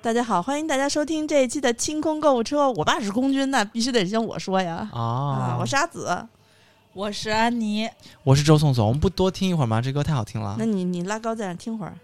大家好，欢迎大家收听这一期的清空购物车。我爸是空军那，必须得先我说呀。啊，啊，我是阿紫，我是安妮，我是周颂颂，我们不多听一会儿吗？这歌太好听了那。你你拉高在那听会儿。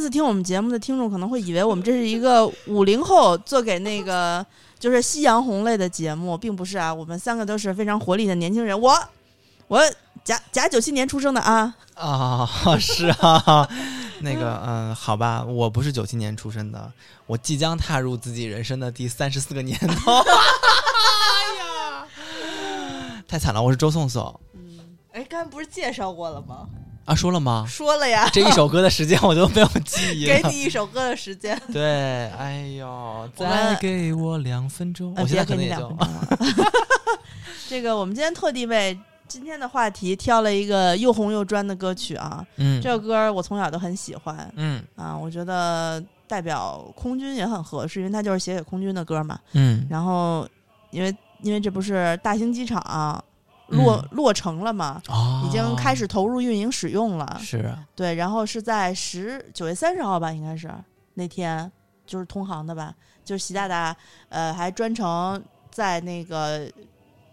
一次听我们节目的听众可能会以为我们这是一个 五零后做给那个 就是夕阳红类的节目，并不是啊。我们三个都是非常活力的年轻人。我我甲甲九七年出生的啊，啊，是啊，那个，嗯，好吧，我不是九七年出生的，我即将踏入自己人生的第三十四个年头。哎呀，太惨了，我是周颂颂哎，刚才不是介绍过了吗？啊，说了吗？说了呀，这一首歌的时间我都没有记忆给。你一首歌的时间。对，哎呦，再给我两分钟，呃我现在可能也就给你两分钟了。这个我们今天特地为今天的话题挑了一个又红又专的歌曲啊。嗯这首歌我从小都很喜欢嗯啊，我觉得代表空军也很合适，因为它就是写给空军的歌嘛。嗯然后，因为因为这不是大兴机场、落、嗯。落成了嘛，哦，已经开始投入运营使用了。是。啊对，然后是在十九月三十号吧，应该是那天，就是通航的吧，就是习大大呃还专程在那个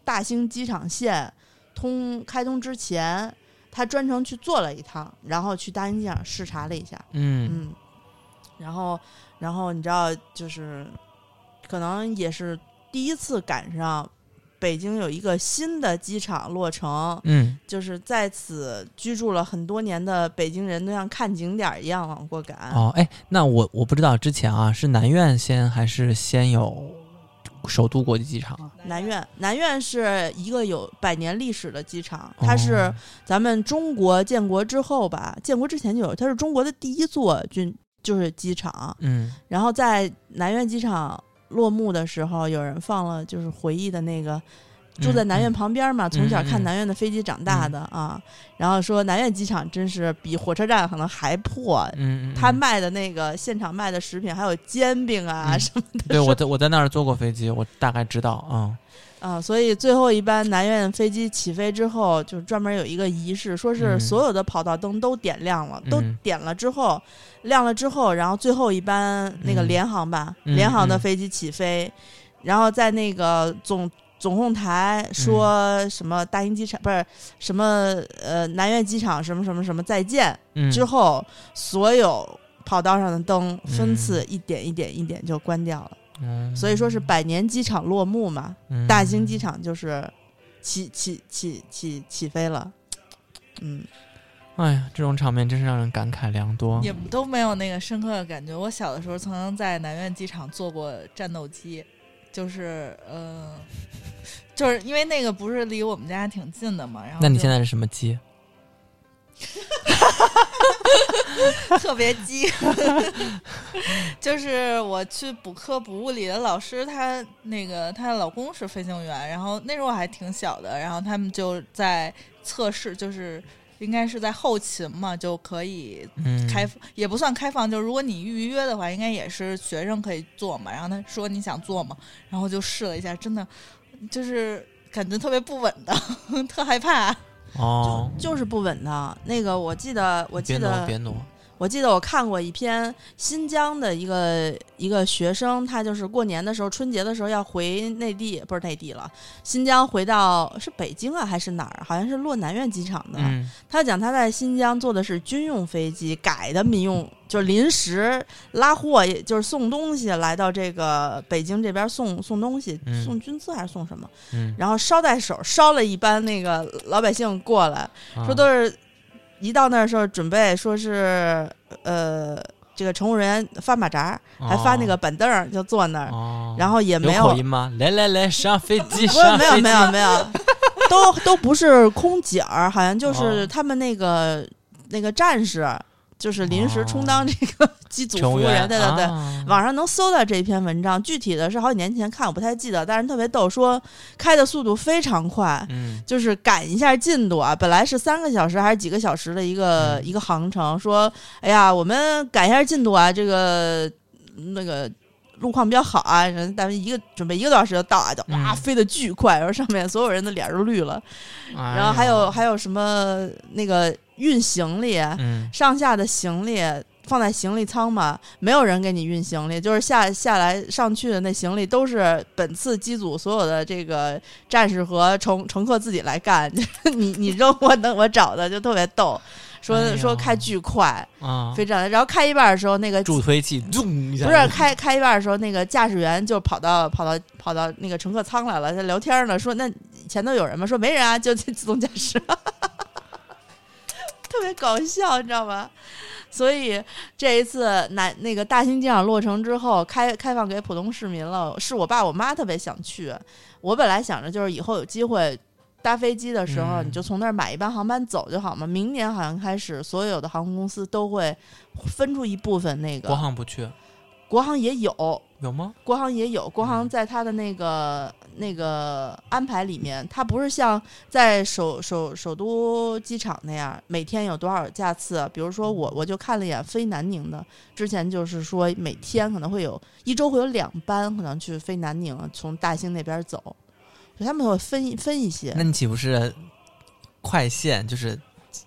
大兴机场线通开通之前，他专程去坐了一趟，然后去大兴机场视察了一下。嗯。嗯，然后，然后你知道，就是可能也是第一次赶上北京有一个新的机场落成，嗯就是在此居住了很多年的北京人都像看景点儿一样往过赶。哦，哎，那我我不知道之前啊是南苑先还是先有首都国际机场啊？南苑，南苑是一个有百年历史的机场，它是哦咱们中国建国之后吧，建国之前就有，它是中国的第一座军就是机场。嗯然后在南苑机场落幕的时候，有人放了就是回忆的那个。住在南苑旁边嘛，从小看南苑的飞机长大的啊，然后说南苑机场真是比火车站可能还破，嗯，嗯他嗯卖的那个现场卖的食品，还有煎饼啊嗯什么的，对我在我在那儿坐过飞机，我大概知道啊。啊，所以最后一班南苑飞机起飞之后，就专门有一个仪式，说是嗯。所有的跑道灯都点亮了，都嗯。点了之后，亮了之后，然后最后一班那个嗯。联航吧，嗯联航的嗯。飞机起飞，然后在那个总。总控台嗯。说什么大兴机场、不是什么呃南苑机场什么什么什么再见、嗯，之后，所有跑道上的灯分嗯。次一点一点一点就关掉了。嗯所以说是百年机场落幕嘛，嗯大兴机场就是起起起起起飞了。嗯，哎呀，这种场面真是让人感慨良多。你们都没有那个深刻的感觉。我小的时候曾经在南苑机场坐过战斗机，就是呃，就是因为那个不是离我们家挺近的嘛。然后那你现在是什么机？特别鸡，就是我去补课补物理的老师，她那个她的老公是飞行员，然后那时候我还挺小的，然后他们就在测试，就是应该是在后勤嘛，就可以嗯，开、也不算开放，就是如果你预约的话，应该也是学生可以做嘛。然后他说你想做嘛？然后就试了一下，真的就是感觉特别不稳当，特害怕。哦，就是不稳当。那个我记得，我记别挪得别挪。我记得我看过一篇新疆的一个一个学生，他就是过年的时候，春节的时候要回内地，不是内地了，新疆回到是北京啊还是哪儿？好像是洛南苑机场的。嗯他讲他在新疆坐的是军用飞机，改的民用，就是临时拉货，也就是送东西来到这个北京这边送送东西，嗯送军资还是送什么？嗯，然后捎带手捎了一班那个老百姓过来，说啊都是一到那儿候准备说是呃这个乘务人员发马扎，还发那个板凳儿就坐那儿，哦，然后也没有口音吗？来来来，上飞 机，不是上飞机。没有没有没有，都都不是空姐儿，好像就 是哦他们那个那个战士就是临时充当这个 机组服务务员，对对对。啊。网上能搜到这篇文章，具体的是好几年前看，我不太记得，但是特别逗，说开的速度非常快，嗯。就是赶一下进度啊。本来是三个小时还是几个小时的一个、嗯。一个航程，说哎呀，我们赶一下进度啊，这个那个路况比较好啊，人咱们一个准备一个多小时就到啊，就哇、嗯。飞得巨快，然后上面所有人的脸都绿了，然后还有还有什么那个运行李，嗯上下的行李放在行李舱嘛，没有人给你运行李，就是下下来上去的那行李都是本次机组所有的这个战士和乘乘客自己来干，你你扔我等 我找的，就特别逗。说、哎说开巨快，啊，飞这然后开一半的时候，那个助推器咚一下不是开开一半的时候，那个驾驶员就跑到跑到跑到那个乘客舱来了，在聊天呢，说那前头有人吗？说没人啊，就自动驾驶，特别搞笑，你知道吗？所以这一次南那个大兴机场落成之后，开开放给普通市民了，是我爸我妈特别想去。我本来想着就是以后有机会搭飞机的时候，嗯你就从那儿买一班航班走就好嘛。明年好像开始，所有的航空公司都会分出一部分那个国航不去国航也有，有吗？国航也有，国航嗯在它的那个、那个安排里面，它不是像在首首首都机场那样每天有多少架次。比如说我我就看了一眼飞南宁的，之前就是说每天可能会有一周会有两班可能去飞南宁，从大兴那边走，所以他们会分分一些那。你岂不是快线就是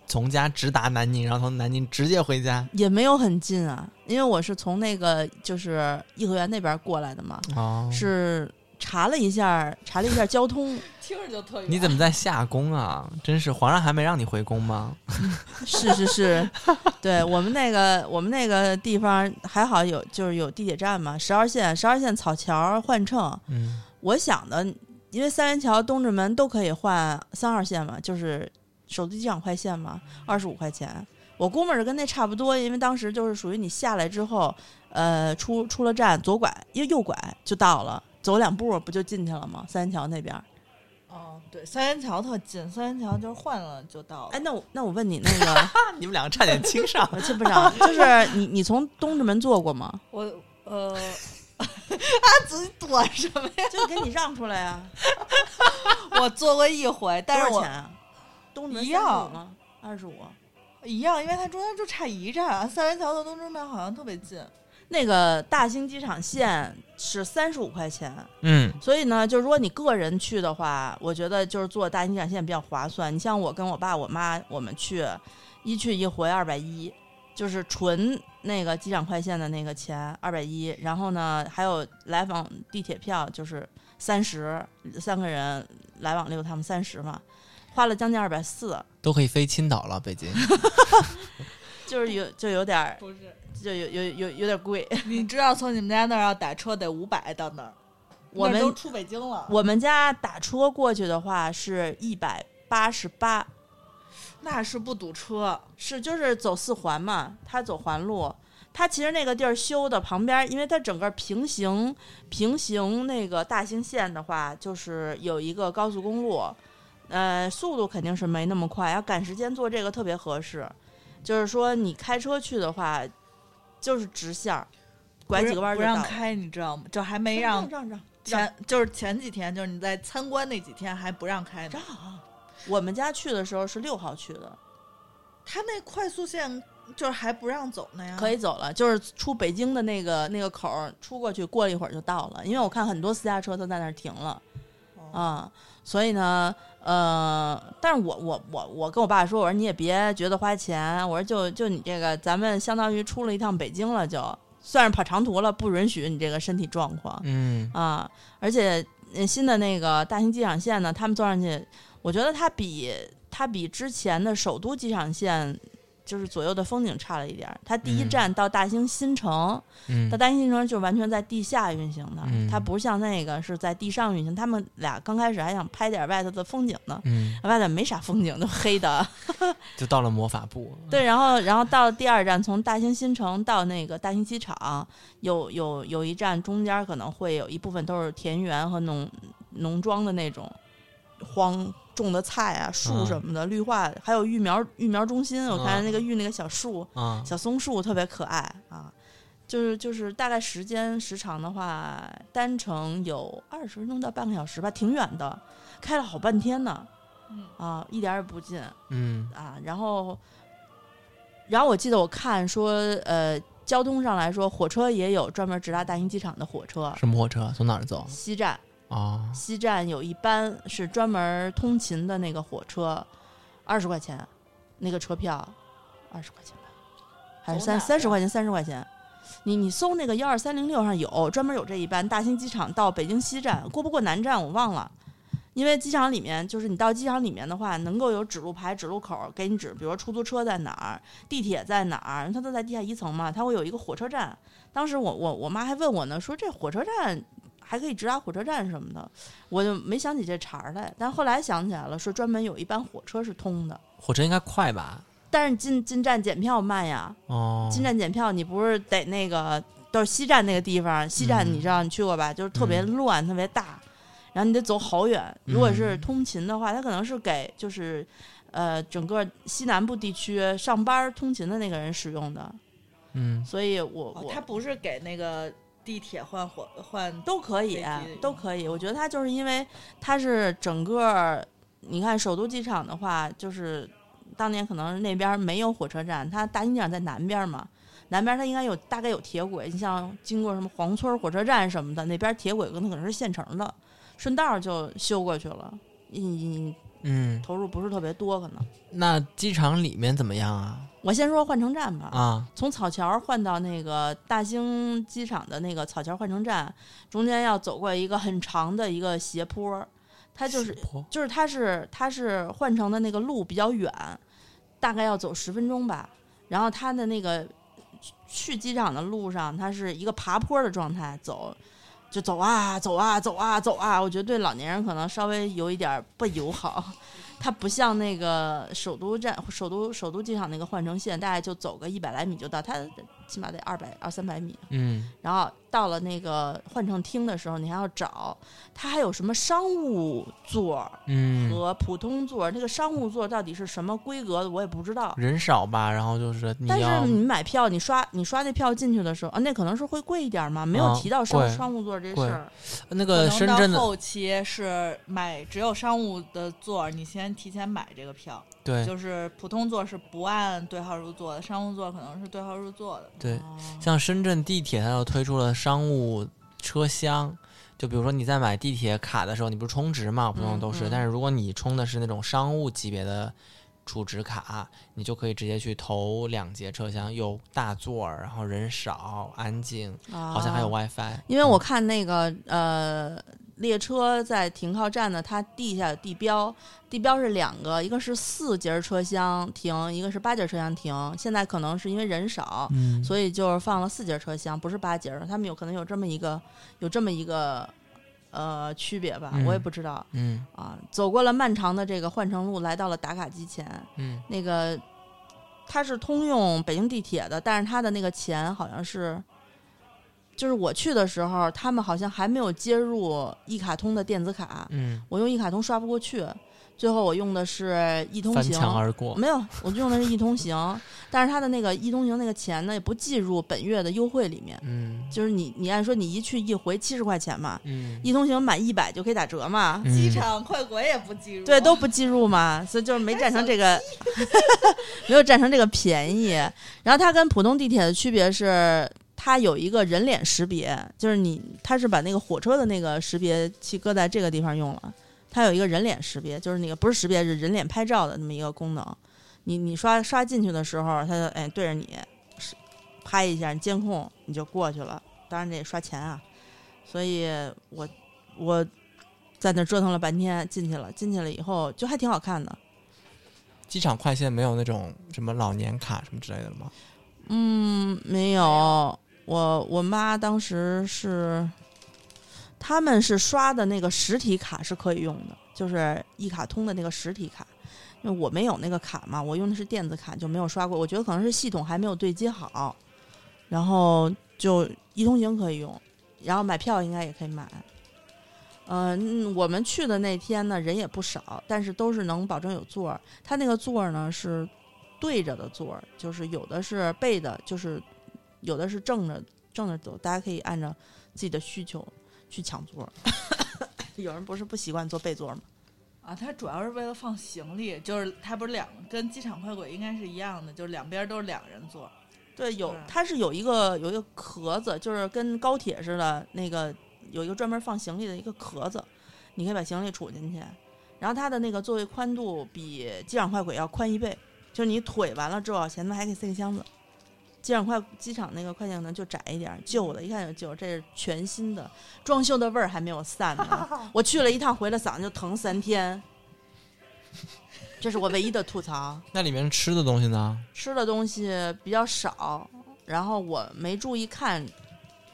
从家直达南宁，然后从南宁直接回家？也没有很近啊，因为我是从那个就是颐和园那边过来的嘛，哦，是查了一下查了一下交通，听着就特远。你怎么在下宫啊？真是皇上还没让你回宫吗？是是是，对我们那个我们那个地方还好有就是有地铁站嘛，十号线十号线草桥换乘。嗯，我想的，因为三元桥、东直门都可以换三号线嘛，就是首都机场快线嘛，二十五块钱。我估摸着跟那差不多，因为当时就是属于你下来之后，呃，出出了站左拐，因为右拐就到了，走两步不就进去了吗？三元桥那边。哦，对，三元桥特近，三元桥就是换了就到了。哎，那我那我问你，那个 你们两个差点亲上。我亲不上，就是你你从东直门坐过吗？我呃，啊，自己躲什么呀？就给你让出来呀、我坐过一回，但是我多少钱啊？东直门一样吗？二十五。一样，因为它中间就差一站，三元桥到东直门好像特别近。那个大兴机场线是三十五块钱，嗯，所以呢，就如果你个人去的话，我觉得就是坐大兴机场线比较划算。你像我跟我爸我妈我们去，一去一回二百一，就是纯那个机场快线的那个钱二百一，然后呢还有来往地铁票就是三十，三个人来往六趟三十嘛，花了将近二百四，都可以飞青岛了，北京。就是有就有点儿不是，就有有有有点贵。你知道从你们家那儿要打车得五百到那儿，我们都出北京了。我们家打车过去的话是一百八十八，那是不堵车，是就是走四环嘛，他走环路。它其实那个地儿修的旁边，因为它整个平行平行那个大兴线的话，就是有一个高速公路，呃，速度肯定是没那么快，要赶时间做这个特别合适。就是说你开车去的话，就是直线儿，拐几个弯儿不。让开，你知道吗？就还没让让让让前，就是前几天，就是你在参观那几天还不让开呢。让。我们家去的时候是六号去的，他那快速线就是还不让走呢呀。可以走了，就是出北京的那个那个口儿出过去，过了一会儿就到了。因为我看很多私家车都在那儿停了哦啊、所以呢，呃，但是我我我我跟我爸说，我说你也别觉得花钱，我说就就你这个，咱们相当于出了一趟北京了就，算是跑长途了，不允许你这个身体状况嗯，啊。而且呃新的那个大兴机场线呢，他们坐上去，我觉得它比它比之前的首都机场线。就是左右的风景差了一点儿，它第一嗯站到大兴新城，嗯它大兴新城就完全在地下运行的，嗯它不像那个是在地上运行。他们俩刚开始还想拍点外头的风景呢，嗯，外头没啥风景，都黑的。就到了魔法部。对，然后然后到了第二站，从大兴新城到那个大兴机场，有有有一站中间可能会有一部分都是田园和农农庄的那种荒种的菜啊、树嗯什么的，绿化，还有育苗育苗中心，我看嗯那个育那个小树、啊，小松树特别可爱啊。就是就是大概时间时长的话，单程有二十分钟到半个小时吧，挺远的，开了好半天呢。嗯啊，一点儿也不近嗯啊。然后，然后我记得我看说，呃，交通上来说，火车也有专门直达大兴机场的火车，什么火车？从哪儿走？西站。啊，西站有一班是专门通勤的那个火车，二十块钱，那个车票二十块钱吧，还是三三十块钱？三十块钱。你你搜那个幺二三零六上有专门有这一班，大兴机场到北京西站过不过南站我忘了，因为机场里面就是你到机场里面的话，能够有指路牌、指路口给你指，比如说出租车在哪儿，地铁在哪儿，它都在地下一层嘛，它会有一个火车站。当时我我我妈还问我呢，说这火车站还可以直达火车站什么的，我就没想起这茬儿来。但后来想起来了，说专门有一班火车是通的，火车应该快吧？但是进进站检票慢呀。哦，进站检票你不是得那个都是西站那个地方，西站嗯你知道你去过吧？就是特别嗯乱，特别大，然后你得走好远。如果是嗯通勤的话，它可能是给就是呃整个西南部地区上班通勤的那个人使用的，嗯所以我我哦它不是给那个地铁换火换都可以，都可以。我觉得它就是因为它是整个，你看首都机场的话，就是当年可能那边没有火车站，它大兴机场在南边嘛，南边它应该有大概有铁轨，你像经过什么黄村火车站什么的，那边铁轨可能可能是现成的，顺道就修过去了。你嗯，投入不是特别多，可能。那机场里面怎么样啊？我先说换乘站吧，啊，从草桥换到那个大兴机场的那个草桥换乘站，中间要走过一个很长的一个斜坡，它就是就是它是它是换乘的那个路比较远，大概要走十分钟吧。然后它的那个去去机场的路上，它是一个爬坡的状态走。就走啊走啊走啊走啊，我觉得对老年人可能稍微有一点不友好。它不像那个首都站、首都首都机场那个换乘线，大概就走个一百来米就到，它起码得二百二三百米。嗯然后到了那个换乘厅的时候，你还要找它还有什么商务座嗯，和普通座，那个商务座到底是什么规格的，我也不知道。人少吧？然后就是但是你买票，你刷你刷那票进去的时候，啊，那可能是会贵一点嘛，没有啊提到商、贵商务座这事贵儿。那可个能到深圳的后期是买只有商务的座儿，你先提前买这个票，对就是普通座是不按对号入座的，商务座可能是对号入座的。对，哦像深圳地铁，它又推出了商务车厢。就比如说你在买地铁卡的时候，你不是充值嘛，普通都是。嗯但是如果你充的是那种商务级别的储值卡，你就可以直接去投两节车厢，有大座儿，然后人少、安静，好像还有啊 WiFi。因为我看那个呃列车在停靠站呢，它地下有地标，地标是两个，一个是四节车厢停，一个是八节车厢停。现在可能是因为人少，嗯，所以就是放了四节车厢，不是八节儿。他们有可能有这么一个有这么一个呃区别吧，嗯我也不知道嗯啊。走过了漫长的这个换乘路，来到了打卡机前，嗯那个它是通用北京地铁的，但是它的那个钱好像是，就是我去的时候，他们好像还没有接入一卡通的电子卡，嗯，我用一卡通刷不过去，最后我用的是一通翻行。墙而过。没有，我用的是一通行，但是他的那个一通行那个钱呢，也不计入本月的优惠里面。嗯就是你，你按说你一去一回七十块钱嘛，嗯一通行满一百就可以打折嘛，嗯机场快轨也不计入，对，都不计入嘛，所以就是没占成这个，没有占成这个便宜。然后它跟普通地铁的区别是，它有一个人脸识别，就是你它是把那个火车的那个识别器搁在这个地方用了，它有一个人脸识别，就是那个不是识别，是人脸拍照的那么一个功能。你你刷刷进去的时候，它就哎对着你是拍一下，监控你就过去了，当然得刷钱啊。所以我我在那折腾了半天，进去了，进去了以后就还挺好看的。机场快线没有那种什么老年卡什么之类的吗？嗯，没有，我我妈当时是，他们是刷的那个实体卡是可以用的，就是一卡通的那个实体卡。因为我没有那个卡嘛，我用的是电子卡，就没有刷过。我觉得可能是系统还没有对接好，然后就一通行可以用，然后买票应该也可以买。嗯，我们去的那天呢，人也不少，但是都是能保证有座儿。它那个座儿呢是对着的座儿，就是有的是背的，就是有的是正着正着走，大家可以按照自己的需求去抢座儿。有人不是不习惯坐背座吗？啊，它主要是为了放行李，就是它不是两跟机场快轨应该是一样的，就是两边都是两人座。对，有对它是有一个有一个壳子，就是跟高铁似的，那个有一个专门放行李的一个壳子，你可以把行李杵进去。然后它的那个座位宽度比机场快轨要宽一倍，就是你腿完了之后，前面还可以塞个箱子。机场快机场那个快艇呢就窄一点儿，旧的，一看就旧，这是全新的，装修的味儿还没有散呢。我去了一趟，回来嗓子就疼三天，这是我唯一的吐槽。那里面吃的东西呢？吃的东西比较少，然后我没注意看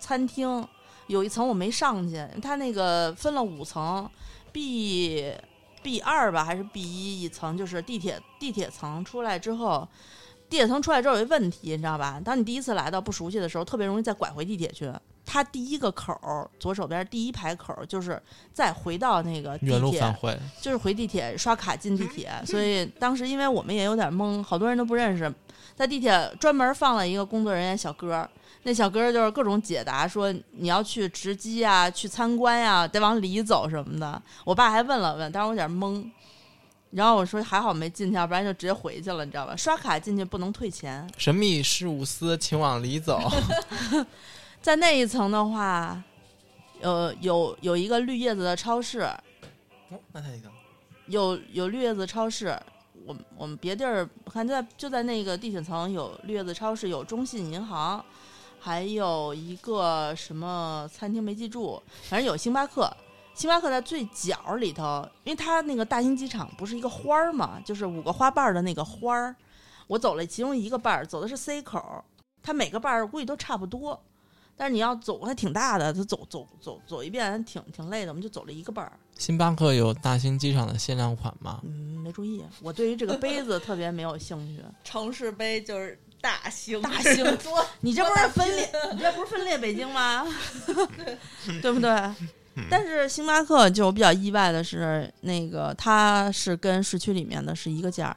餐厅有一层我没上去，它那个分了五层，B B 二吧还是 B 一一层，就是地铁地铁层出来之后，地铁层出来之后有一问题，你知道吧？当你第一次来到不熟悉的时候，特别容易再拐回地铁去。它第一个口儿，左手边第一排口儿，就是再回到那个地原路铁返回，就是回地铁刷卡进地铁，所以当时因为我们也有点懵，好多人都不认识，在地铁专门放了一个工作人员小哥儿，那小哥儿就是各种解答，说你要去值机啊，去参观呀、得往里走什么的。我爸还问了问，当时我有点懵，然后我说还好没进去，要不然就直接回去了，你知道吧？刷卡进去不能退钱，神秘事务司，请往里走。在那一层的话，呃，有有一个绿叶子的超市，哦那太个，有有绿叶子超市，我们我们别地儿看就在就在那个地铁层有绿叶子超市，有中信银行，还有一个什么餐厅没记住，反正有星巴克。星巴克在最角里头，因为它那个大兴机场不是一个花儿嘛，就是五个花瓣儿的那个花儿。我走了其中一个瓣儿，走的是 C 口，它每个瓣儿估计都差不多，但是你要走还挺大的，它走走走走一遍还挺挺累的，我们就走了一个瓣儿。星巴克有大兴机场的限量款吗？嗯，没注意。我对于这个杯子特别没有兴趣。城市杯就是大兴，大兴多，你这不是分裂，你这不是分裂北京吗？对不对？但是星巴克就我比较意外的是，那个它是跟市区里面的是一个价儿，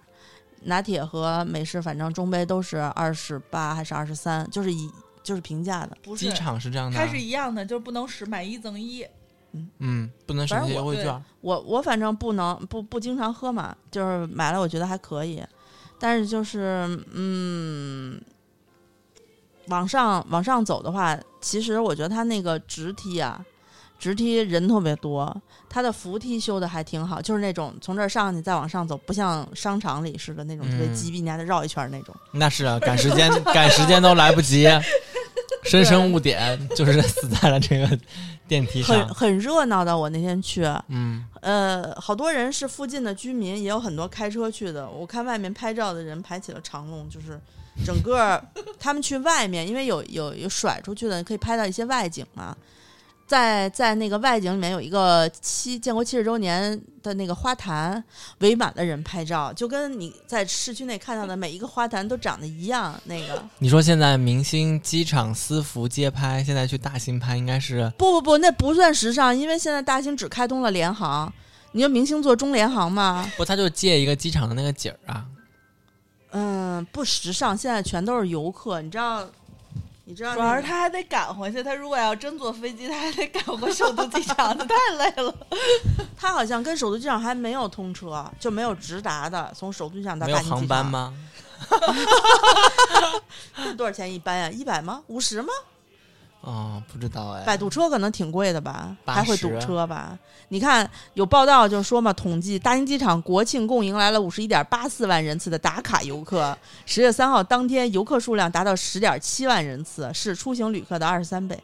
拿铁和美式反正中杯都是二十八还是二十三，就是一就是平价的。不是机场是这样的啊，它是一样的，就是不能使买一赠一。嗯，不能省反正我对些优惠券。我我反正不能不不经常喝嘛，就是买了我觉得还可以，但是就是嗯，往上往上走的话，其实我觉得它那个直梯啊，直梯人特别多，它的扶梯修的还挺好，就是那种从这儿上去再往上走，不像商场里似的那种特别嗯鸡逼，你还得绕一圈儿那种。那是啊，赶时间赶时间都来不及，深深误点，就是 死在了这个电梯很上。很热闹的，我那天去，嗯，呃，好多人是附近的居民，也有很多开车去的。我看外面拍照的人排起了长龙，就是整个他们去外面，因为有有有甩出去的，可以拍到一些外景嘛。在在那个外景里面有一个七建国七十周年的那个花坛，围满了人拍照，就跟你在市区内看到的每一个花坛都长得一样。那个你说现在明星机场私服街拍，现在去大兴拍应该是不不不，那不算时尚，因为现在大兴只开通了联航。你说明星坐中联航吗？不，他就借一个机场的那个景儿啊。嗯，不时尚，现在全都是游客，你知道？你知道、主要是他还得赶回去，他如果要真坐飞机，他还得赶回首都机场，他太累了。他好像跟首都机场还没有通车，就没有直达的，从首都机场到没有大兴机场？航班吗？这 多少钱一班呀？一百吗？五十吗？哦，不知道哎。摆渡车可能挺贵的吧，还会堵车吧？你看有报道就说嘛，统计大兴机场国庆共迎来了五十一点八四万人次的打卡游客，十月三号当天游客数量达到十点七万人次，是出行旅客的二十三倍。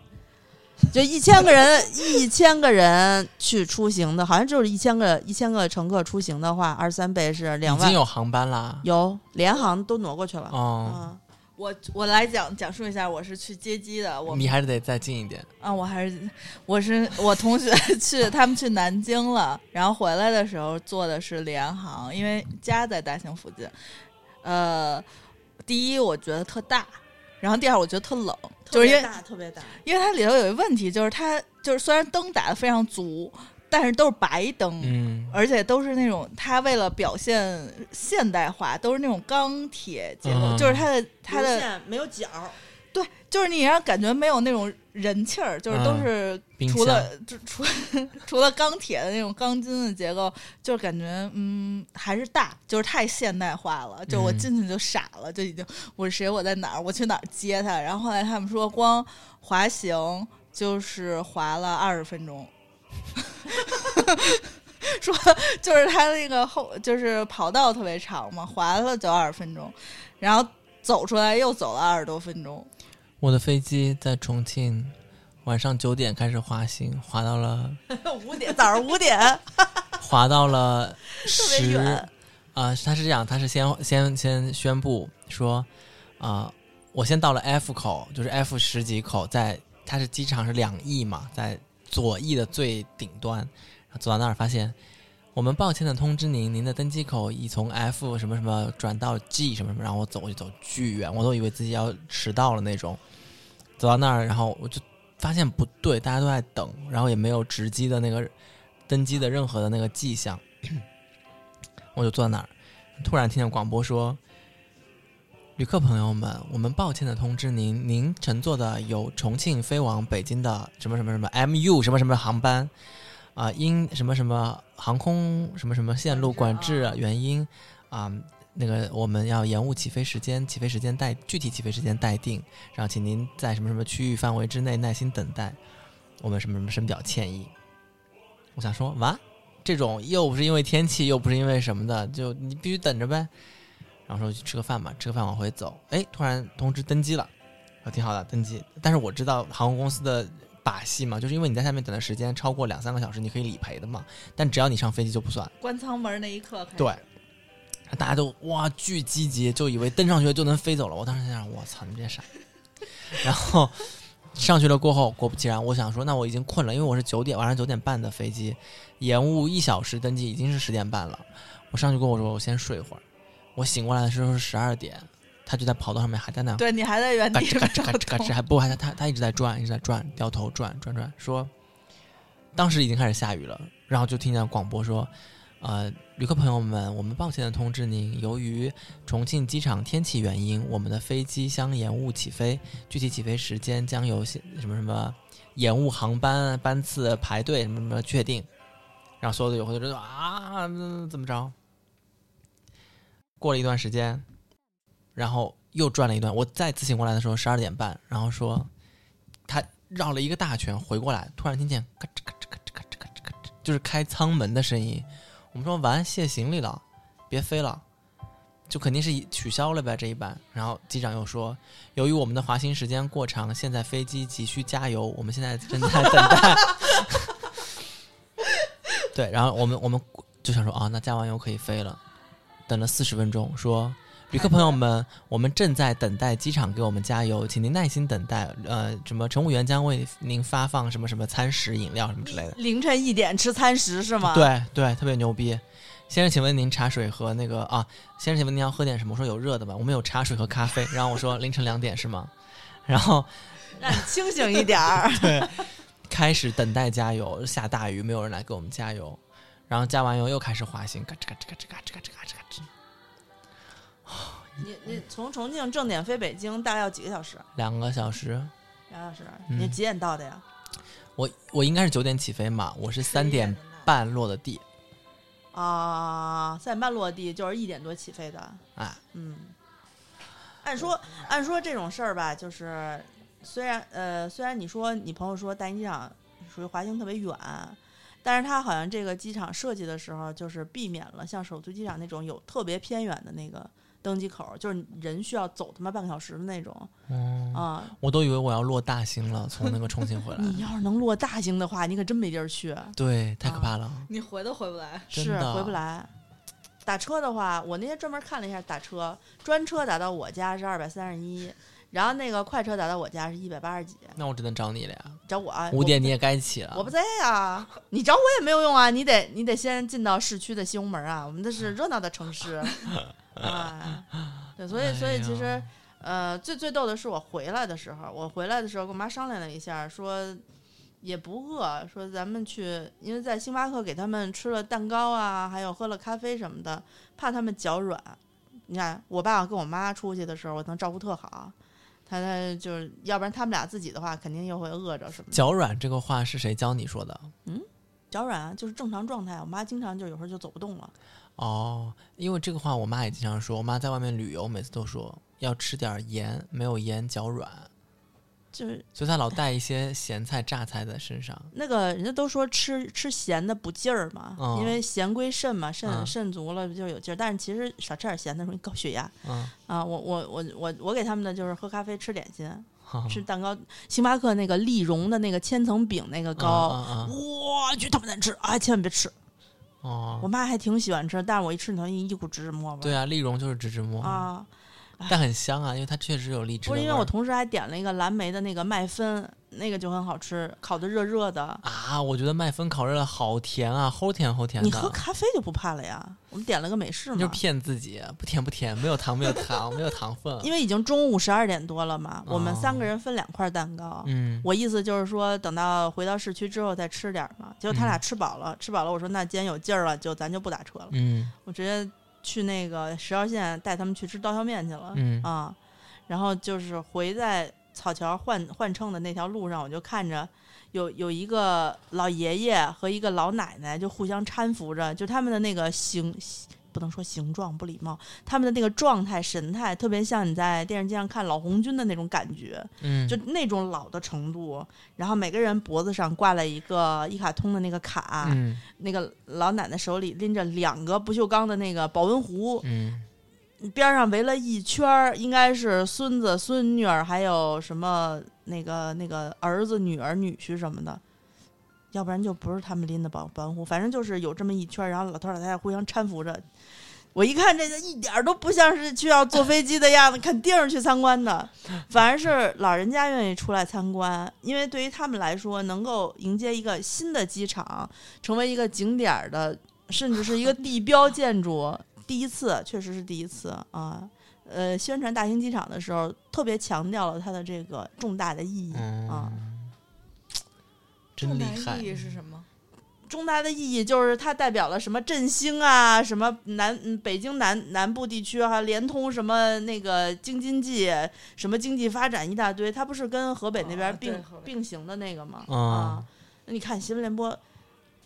就一千个人，一千个人去出行的，好像就是一千个一千个乘客出行的话，二十三倍是两万已经，有航班啦。有联航都挪过去了。哦，嗯，我我来讲讲述一下，我是去接机的，我你还是得再近一点。啊，我还是我是我同学 去，他们去南京了，然后回来的时候坐的是联航，因为家在大兴附近。呃，第一我觉得特大，然后第二我觉得特冷，就是因为大特别大，因为它里头有一个问题，就是它就是虽然灯打的非常足，但是都是白灯，嗯，而且都是那种他为了表现现代化，都是那种钢铁结构，嗯就是它的它的线没有角，对，就是你让感觉没有那种人气儿，就是都嗯是除了就除 除了钢铁的那种钢筋的结构，就是感觉嗯还是大，就是太现代化了。就我嗯进去就傻了，就已经我是谁我在哪儿我去哪儿接他。然后后来他们说光滑行就是滑了二十分钟。说就是他那个后就是跑道特别长嘛，滑了九二十分钟，然后走出来又走了二十多分钟。我的飞机在重庆晚上九点开始滑行，滑到了 五点早上五点，滑到了十远啊、他是这样，他是先先先宣布说啊、我先到了 F 口，就是 F 十几口，在它是机场是两翼嘛，在左翼的最顶端，然后走到那儿发现。我们抱歉的通知您，您的登机口已从 F 什么什么转到 G 什么什么，然后我走过去走巨远，我都以为自己要迟到了那种。走到那儿，然后我就发现不对，大家都在等，然后也没有值机的那个登机的任何的那个迹象，我就坐在那儿，突然听见广播说：“旅客朋友们，我们抱歉的通知您，您乘坐的有重庆飞往北京的什么什么什么 MU 什么什么航班，啊、因什么什么航空什么什么线路管制原因啊、那个我们要延误起飞时间，起飞时间待具体起飞时间待定，然后请您在什么什么区域范围之内耐心等待，我们什么什么深表歉意。我想说，哇，这种又不是因为天气，又不是因为什么的，就你必须等着呗。然后说去吃个饭吧，吃个饭往回走，哎，突然通知登机了，啊，挺好的，登机。但是我知道航空公司的把戏嘛，就是因为你在下面等的时间超过两三个小时，你可以理赔的嘛。但只要你上飞机就不算。关舱门那一刻，对，大家都哇巨积极，就以为登上去就能飞走了。我当时想，我操，你们这傻。然后上去了过后，果不其然，我想说，那我已经困了，因为我是九点晚上九点半的飞机，延误一小时登机，已经是十点半了。我上去过后，我说我先睡一会儿。我醒过来的时候是十二点，他就在跑道上面还在那对你还在原地嘎吱嘎吱嘎吱嘎吱，还不还他他他一直在转，一直在转，掉头转转转，说当时已经开始下雨了，然后就听见广播说，呃，旅客朋友们，我们抱歉的通知您，由于重庆机场天气原因，我们的飞机将延误起飞，具体起飞时间将由什么什么延误航班班次排队什么什么确定，然后所有的游客都知道啊嗯怎么着。过了一段时间，然后又转了一段。我再次醒过来的时候十二点半，然后说他绕了一个大圈回过来，突然听见咔吱咔吱咔吱咔吱咔吱嘎吱，就是开舱门的声音。我们说完卸行李了，别飞了，就肯定是取消了呗这一班。然后机长又说，由于我们的滑行时间过长，现在飞机急需加油，我们现在正在等待。对，然后我们我们就想说啊，那加完油可以飞了。等了四十分钟，说旅客朋友们，我们正在等待机场给我们加油，请您耐心等待。呃，什么乘务员将为您发放什么什么餐食、饮料什么之类的。凌晨一点吃餐食是吗？，对对，特别牛逼。先生，请问您茶水和那个啊？先生，请问您要喝点什么？我说有热的吧。我们有茶水和咖啡。然后我说凌晨两点是吗？然后让你清醒一点儿。对开始等待加油，下大雨，没有人来给我们加油。然后加完油又开始滑行，嘎吱嘎吱嘎吱嘎吱嘎吱嘎吱嘎吱，你你从重庆正点飞北京大概要几个小时？两个小时。俩小时。嗯你几点到的呀？我我应该是九点起飞嘛，我是三点半落的地。啊，三点半落地就是一点多起飞的。哎，嗯，按说按说这种事儿吧，就是虽然呃虽然你说你朋友说大兴机场属于滑行特别远，但是它好像这个机场设计的时候就是避免了像首都机场那种有特别偏远的那个登机口，就是人需要走他妈半个小时的那种哦，啊。我都以为我要落大兴了，从那个重庆回来。你要是能落大兴的话，你可真没地儿去，对，太可怕了。你回都回不来。是回不来。打车的话，我那天专门看了一下打车，专车打到我家是二百三十一，然后那个快车打到我家是一百八十几。那我只能找你了呀。找我啊，五点你也该起了。我不在呀，你找我也没有用啊，你得你得先进到市区的西红门啊，我们这是热闹的城市，啊，对，所以所以其实哎呃最最逗的是我回来的时候，我回来的时候跟我妈商量了一下，说也不饿，说咱们去，因为在星巴克给他们吃了蛋糕啊，还有喝了咖啡什么的，怕他们脚软。你看，我爸跟我妈出去的时候，我能照顾特好，他他就是要不然他们俩自己的话，肯定又会饿着什么的。脚软这个话是谁教你说的？嗯脚软啊就是正常状态，我妈经常就有时候就走不动了。哦，因为这个话我妈也经常说，我妈在外面旅游，每次都说要吃点盐，没有盐脚软，就是所以他老带一些咸菜、榨菜在身上。那个人家都说吃吃咸的补劲儿嘛，哦因为咸归肾嘛，肾、嗯肾足了就有劲儿。但是其实少吃点咸的容易高血压嗯，啊。我我我我我给他们的就是喝咖啡、吃点心、好吃蛋糕。星巴克那个丽蓉的那个千层饼那个糕，我去他妈难吃啊！千万别吃。哦我，妈还挺喜欢吃，但是我一吃头一一股芝芝沫味。对啊，丽蓉就是芝芝沫，啊，但很香啊，因为它确实有荔枝。不是因为我同时还点了一个蓝莓的那个麦芬，那个就很好吃，烤的热热的。啊，我觉得麦芬烤热了好甜啊，齁甜齁甜的。你喝咖啡就不怕了呀？我们点了个美式嘛，你就是骗自己，不甜不甜，没有糖没有糖没有糖分。因为已经中午十二点多了嘛，我们哦三个人分两块蛋糕。嗯，我意思就是说，等到回到市区之后再吃点儿嘛。结果他俩嗯吃饱了，吃饱了，我说那既然有劲儿了，就咱就不打车了，嗯我直接去那个十号线带他们去吃刀削面去了。嗯啊，然后就是回在草桥换换乘的那条路上，我就看着有有一个老爷爷和一个老奶奶就互相搀扶着，就他们的那个形。不能说形状不礼貌，他们的那个状态神态特别像你在电视机上看老红军的那种感觉，嗯，就那种老的程度。然后每个人脖子上挂了一个一卡通的那个卡，嗯那个老奶奶手里拎着两个不锈钢的那个保温壶，嗯边上围了一圈儿，应该是孙子孙女儿，还有什么那个那个儿子、女儿、女婿什么的，要不然就不是他们拎的保保温壶，反正就是有这么一圈儿，然后老头儿老太太互相搀扶着。我一看这个一点儿都不像是去要坐飞机的样子，肯定是去参观的，反而是老人家愿意出来参观，因为对于他们来说，能够迎接一个新的机场，成为一个景点儿的，甚至是一个地标建筑，第一次，确实是第一次啊。呃，宣传大兴机场的时候，特别强调了它的这个重大的意义啊。嗯，真厉害重大意。义是什么？重大的意义就是它代表了什么振兴啊，什么南嗯北京南南部地区还、连通什么那个京津冀，什么经济发展一大堆。它不是跟河北那边并、并行的那个吗？嗯啊，那你看新闻联播，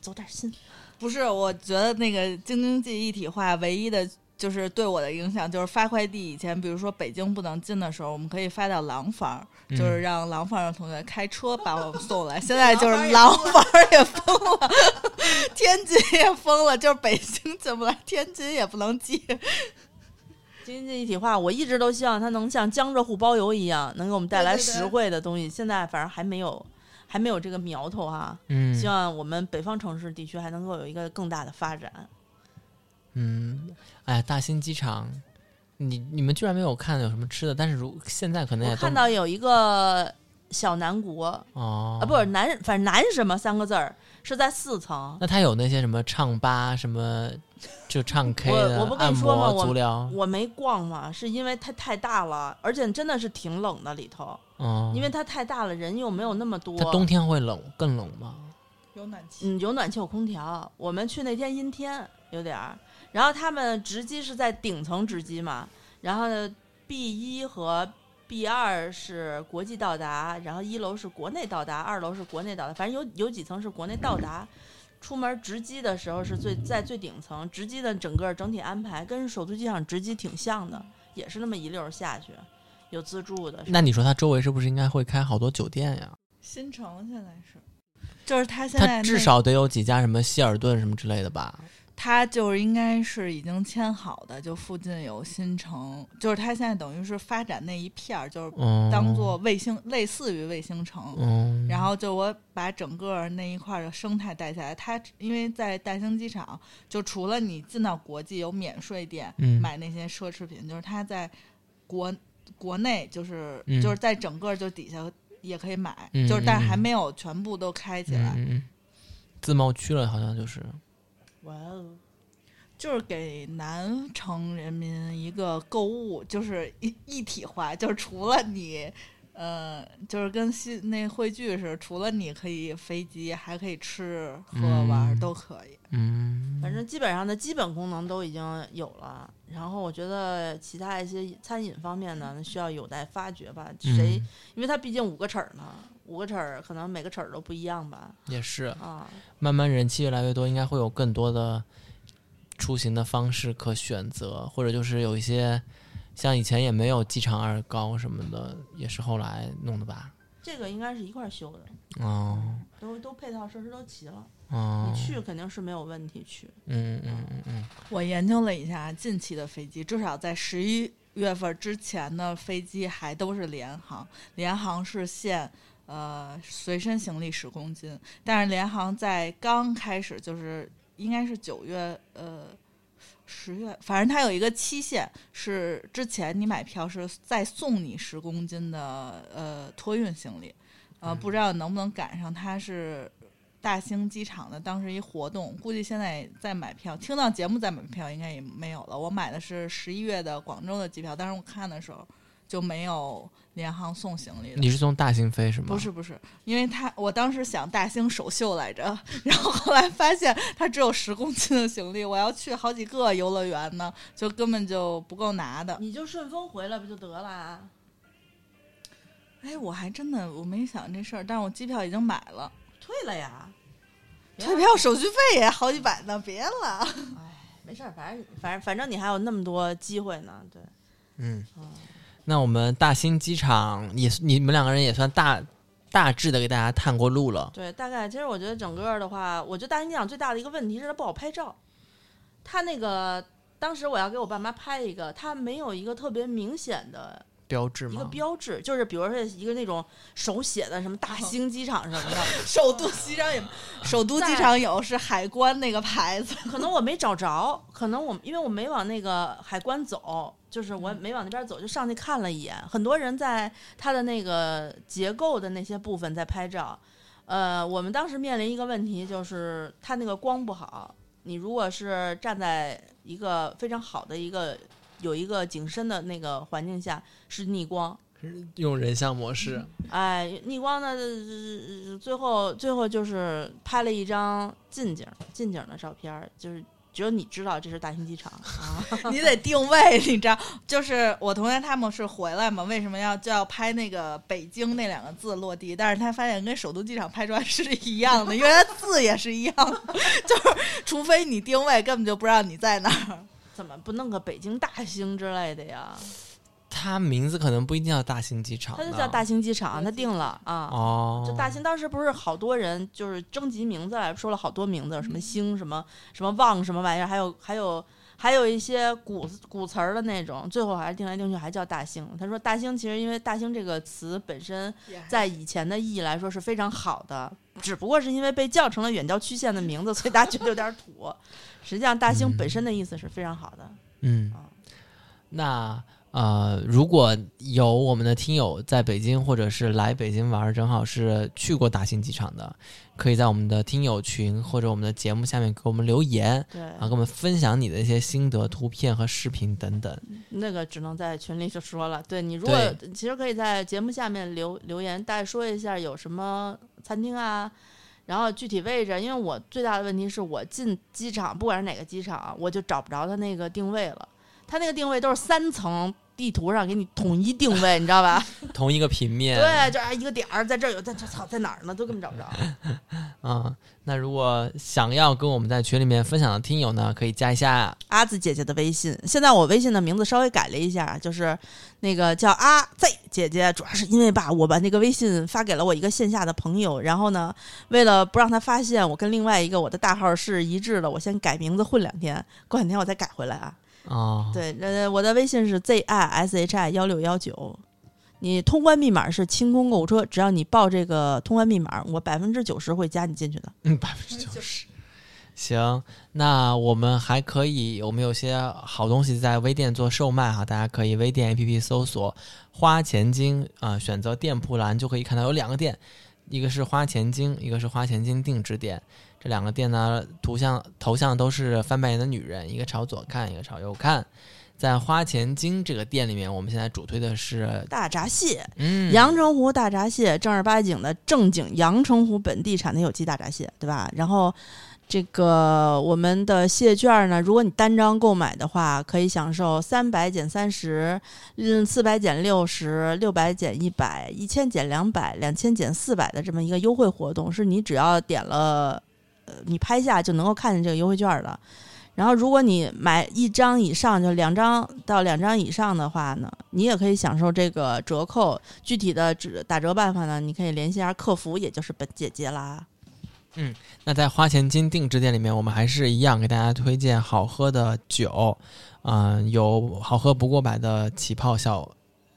走点心。不是，我觉得那个京津冀一体化唯一的就是对我的影响，就是发快递以前，比如说北京不能进的时候，我们可以发到廊坊，嗯就是让廊坊的同学开车把我们送来。现在就是廊坊也封了，天津也封了，就是北京进不来，天津也不能寄。京津冀一体化，我一直都希望它能像江浙沪包邮一样，能给我们带来对对对实惠的东西。现在反正还没有，还没有这个苗头哈。嗯希望我们北方城市地区还能够有一个更大的发展。嗯，哎，大兴机场，你你们居然没有看有什么吃的？但是如现在可能也我看到有一个小南国哦啊，不是南，反正南什么三个字儿是在四层。那他有那些什么唱吧，什么就唱 K 的，我我不跟你说吗、我足疗，我没逛嘛，是因为它太大了，而且真的是挺冷的里头，嗯，因为它太大了，人又没有那么多。它冬天会冷，更冷吗？有暖气，嗯，有暖气有空调。我们去那天阴天，有点儿。然后他们值机是在顶层值机嘛，然后呢 B 一和 B 二是国际到达，然后一楼是国内到达，二楼是国内到达，反正有有几层是国内到达。出门值机的时候是最在最顶层，值机的整个整体安排跟首都机场值机挺像的，也是那么一溜儿下去，有自助的。那你说它周围是不是应该会开好多酒店呀？新城现在是，就是它现在它至少得有几家什么希尔顿什么之类的吧？他就是应该是已经签好的，就附近有新城，就是他现在等于是发展那一片儿，就是嗯，当做卫星，类似于卫星城。嗯，然后就我把整个那一块儿的生态带下来，它因为在大兴机场，就除了你进到国际有免税店、嗯。买那些奢侈品，就是它在国国内就是、嗯。就是在整个就底下也可以买，嗯就是但还嗯。没有全部都开起来。自贸区了，好像就是哇哦，就是给南城人民一个购物，就是一一体化，就是除了你，呃，就是跟西那汇聚似的，除了你可以飞机，还可以吃喝嗯玩儿都可以。嗯，反正基本上的基本功能都已经有了，然后我觉得其他一些餐饮方面呢，需要有待发掘吧。谁，嗯因为它毕竟五个齿儿呢，五个齿儿可能每个齿儿都不一样吧。也是，啊，慢慢人气越来越多，应该会有更多的出行的方式可选择，或者就是有一些像以前也没有机场二高什么的，也是后来弄的吧？这个应该是一块儿修的，哦，都都配套设施都齐了，哦你，去肯定是没有问题去。嗯嗯嗯嗯我研究了一下近期的飞机，至少在十一月份之前的飞机还都是联航，联航是限呃随身行李十公斤，但是联航在刚开始就是应该是九月呃。十月，反正它有一个期限，是之前你买票是再送你十公斤的呃托运行李，呃，不知道能不能赶上，它是大兴机场的当时一活动，估计现在在买票，听到节目再买票应该也没有了。我买的是十一月的广州的机票，但是我看的时候就没有联航送行李的。你是从大兴飞是吗？不是不是，因为他我当时想大兴首秀来着，然后后来发现他只有十公斤的行李，我要去好几个游乐园呢，就根本就不够拿的。你就顺丰回来不就得了啊？哎，我还真的我没想这事儿，但是我机票已经买了，退了呀，退票手续费也好几百呢，别了。哎没事儿，反正反正反正你还有那么多机会呢，对。嗯，那我们大兴机场也你们两个人也算大大致的给大家探过路了。对，大概其实我觉得整个的话，我觉得大兴机场最大的一个问题是它不好拍照。它那个当时我要给我爸妈拍一个，它没有一个特别明显的标志吗？一个标志，就是比如说一个那种手写的什么大兴机场什么的，首都机场也，首都机场有是海关那个牌子。可能我没找着，可能我因为我没往那个海关走，就是我没往那边走，就上去看了一眼。很多人在它的那个结构的那些部分在拍照。呃，我们当时面临一个问题，就是它那个光不好。你如果是站在一个非常好的一个有一个景深的那个环境下，是逆光。用人像模式。哎，逆光呢，呃最后最后就是拍了一张近景近景的照片，就是只有你知道这是大兴机场啊。你得定位，你知道？就是我同学他们是回来嘛，为什么要就要拍那个北京那两个字落地？但是他发现跟首都机场拍出来是一样的，因为它字也是一样的，就是除非你定位，根本就不知道你在哪儿。怎么不弄个北京大兴之类的呀？它名字可能不一定叫大兴机场呢，他就叫大兴机场，他定了啊。哦，就大兴当时不是好多人就是征集名字来说了好多名字，什么兴什么什么旺什么玩意儿，还有还有还有一些古古词儿的那种，最后还是定来定去还叫大兴。他说大兴其实因为大兴这个词本身在以前的意义来说是非常好的，只不过是因为被叫成了远郊区县的名字，所以大家觉得有点土。实际上大兴本身的意思是非常好的。嗯啊，那呃，如果有我们的听友在北京或者是来北京玩儿，正好是去过大兴机场的，可以在我们的听友群或者我们的节目下面给我们留言，对，啊，给我们分享你的一些心得、图片和视频等等。那个只能在群里就说了。对你如果其实可以在节目下面留留言，大概说一下有什么餐厅啊，然后具体位置。因为我最大的问题是我进机场，不管是哪个机场，我就找不着它那个定位了。它那个定位都是三层地图上给你统一定位，你知道吧？同一个平面，对，就啊一个点儿在这儿有，在这操在哪儿呢？都根本找不着。啊、那如果想要跟我们在群里面分享的听友呢，可以加一下阿紫姐姐的微信，现在我微信的名字稍微改了一下，就是那个叫阿 Z 姐姐，主要是因为吧，我把那个微信发给了我一个线下的朋友，然后呢，为了不让他发现我跟另外一个我的大号是一致的，我先改名字混两天，过两天我再改回来啊。哦，对，呃，我的微信是 Z I S H I 幺六幺九。你通关密码是清空购物车，只要你报这个通关密码，我百分之九十会加你进去的。嗯，百分之九十。行，那我们还可以，我们有些好东西在微店做售卖哈，大家可以微店 APP 搜索“花钱精”啊、选择店铺栏就可以看到有两个店，一个是花钱精，一个是花钱精定制店。这两个店呢，图像头像都是翻白眼的女人，一个朝左看，一个朝右看。在花钱精这个店里面，我们现在主推的是，大闸蟹，嗯，阳澄湖大闸蟹，正儿八经的正经阳澄湖本地产的有机大闸蟹，对吧？然后这个我们的蟹券呢，如果你单张购买的话，可以享受三百减三十，嗯，四百减六十，六百减一百，一千减两百，两千减四百的这么一个优惠活动，是你只要点了，呃，你拍下就能够看见这个优惠券的。然后，如果你买一张以上，就两张到两张以上的话呢，你也可以享受这个折扣。具体的折打折办法呢，你可以联系一下客服，也就是本姐姐啦。嗯那在花钱金定制店里面，我们还是一样给大家推荐好喝的酒，嗯、有好喝不过百的起泡小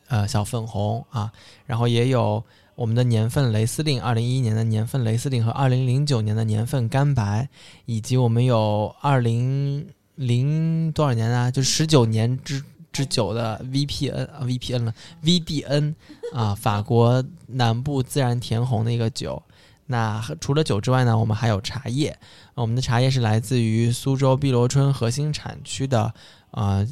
呃小粉红啊，然后也有我们的年份雷司令，二零一一年的年份雷司令和二零零九年的年份干白，以及我们有二零零多少年啊，就十九年之。之久的 VPN 啊 VPN 了 VDN 啊，法国南部自然甜红的一个酒，那除了酒之外呢，我们还有茶叶。呃我们的茶叶是来自于苏州碧螺春核心产区的呃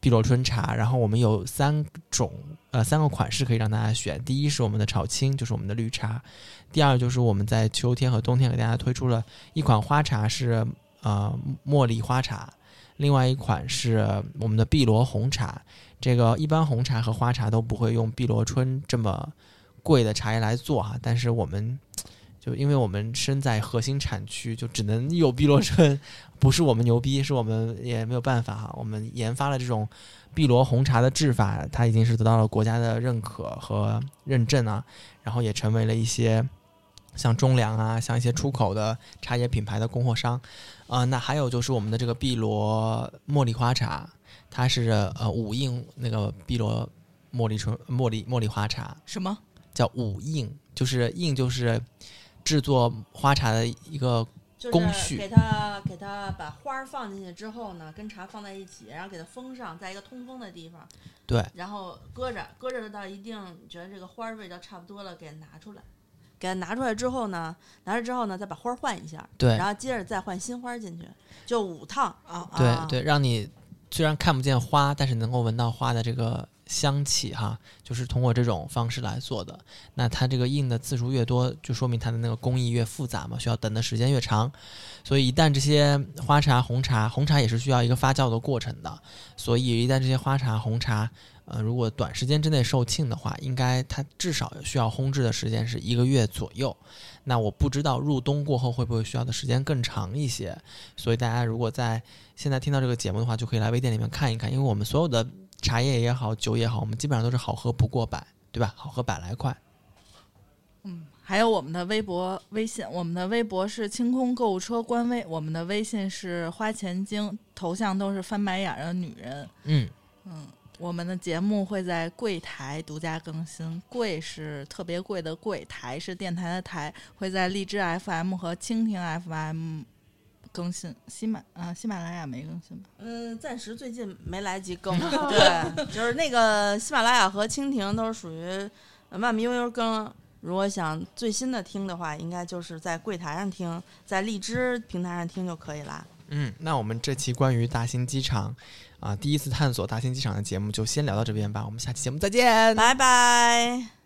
碧螺春茶。然后我们有三种呃三个款式可以让大家选。第一是我们的炒青，就是我们的绿茶；第二就是我们在秋天和冬天给大家推出了一款花茶是呃茉莉花茶，另外一款是我们的碧螺红茶。这个一般红茶和花茶都不会用碧螺春这么贵的茶叶来做哈，但是我们就因为我们身在核心产区，就只能有碧螺春，不是我们牛逼，是我们也没有办法哈。我们研发了这种碧螺红茶的制法，它已经是得到了国家的认可和认证啊，然后也成为了一些像中粮啊，像一些出口的茶叶品牌的供货商。啊、那还有就是我们的这个碧螺茉莉花茶，它是呃五印那个碧螺茉莉春茉莉茉莉花茶，什么？叫五印，就是印就是制作花茶的一个工序。给它给它把花儿放进去之后呢，跟茶放在一起，然后给它封上，在一个通风的地方，对，然后搁着，搁着到一定觉得这个花儿味道差不多了，给它拿出来。给它拿出来之后呢，拿出来之后呢，再把花儿换一下，对然后接着再换新花儿进去，就五趟。啊对啊。对，让你虽然看不见花，但是能够闻到花的这个香气哈，就是通过这种方式来做的。那它这个印的次数越多，就说明它的那个工艺越复杂嘛，需要等的时间越长。所以一旦这些花茶、红茶，红茶也是需要一个发酵的过程的。所以一旦这些花茶、红茶，呃，如果短时间之内售罄的话，应该它至少需要烘制的时间是一个月左右。那我不知道入冬过后会不会需要的时间更长一些。所以大家如果在现在听到这个节目的话，就可以来微店里面看一看，因为我们所有的茶叶也好，酒也好，我们基本上都是好喝不过百，对吧？好喝百来块。嗯，还有我们的微博、微信，我们的微博是清空购物车官微，我们的微信是花钱精，头像都是翻白眼儿的女人。嗯，嗯，我们的节目会在柜台独家更新，柜是特别贵的柜，台是电台的台，会在荔枝 FM 和蜻蜓 FM 更新。喜马啊，喜马拉雅没更新吧？嗯，暂时最近没来及更，对，就是那个喜马拉雅和蜻蜓都是属于呃慢慢悠悠更。如果想最新的听的话，应该就是在柜台上听，在荔枝平台上听就可以啦。嗯，那我们这期关于大兴机场啊、第一次探索大兴机场的节目就先聊到这边吧，我们下期节目再见，拜拜。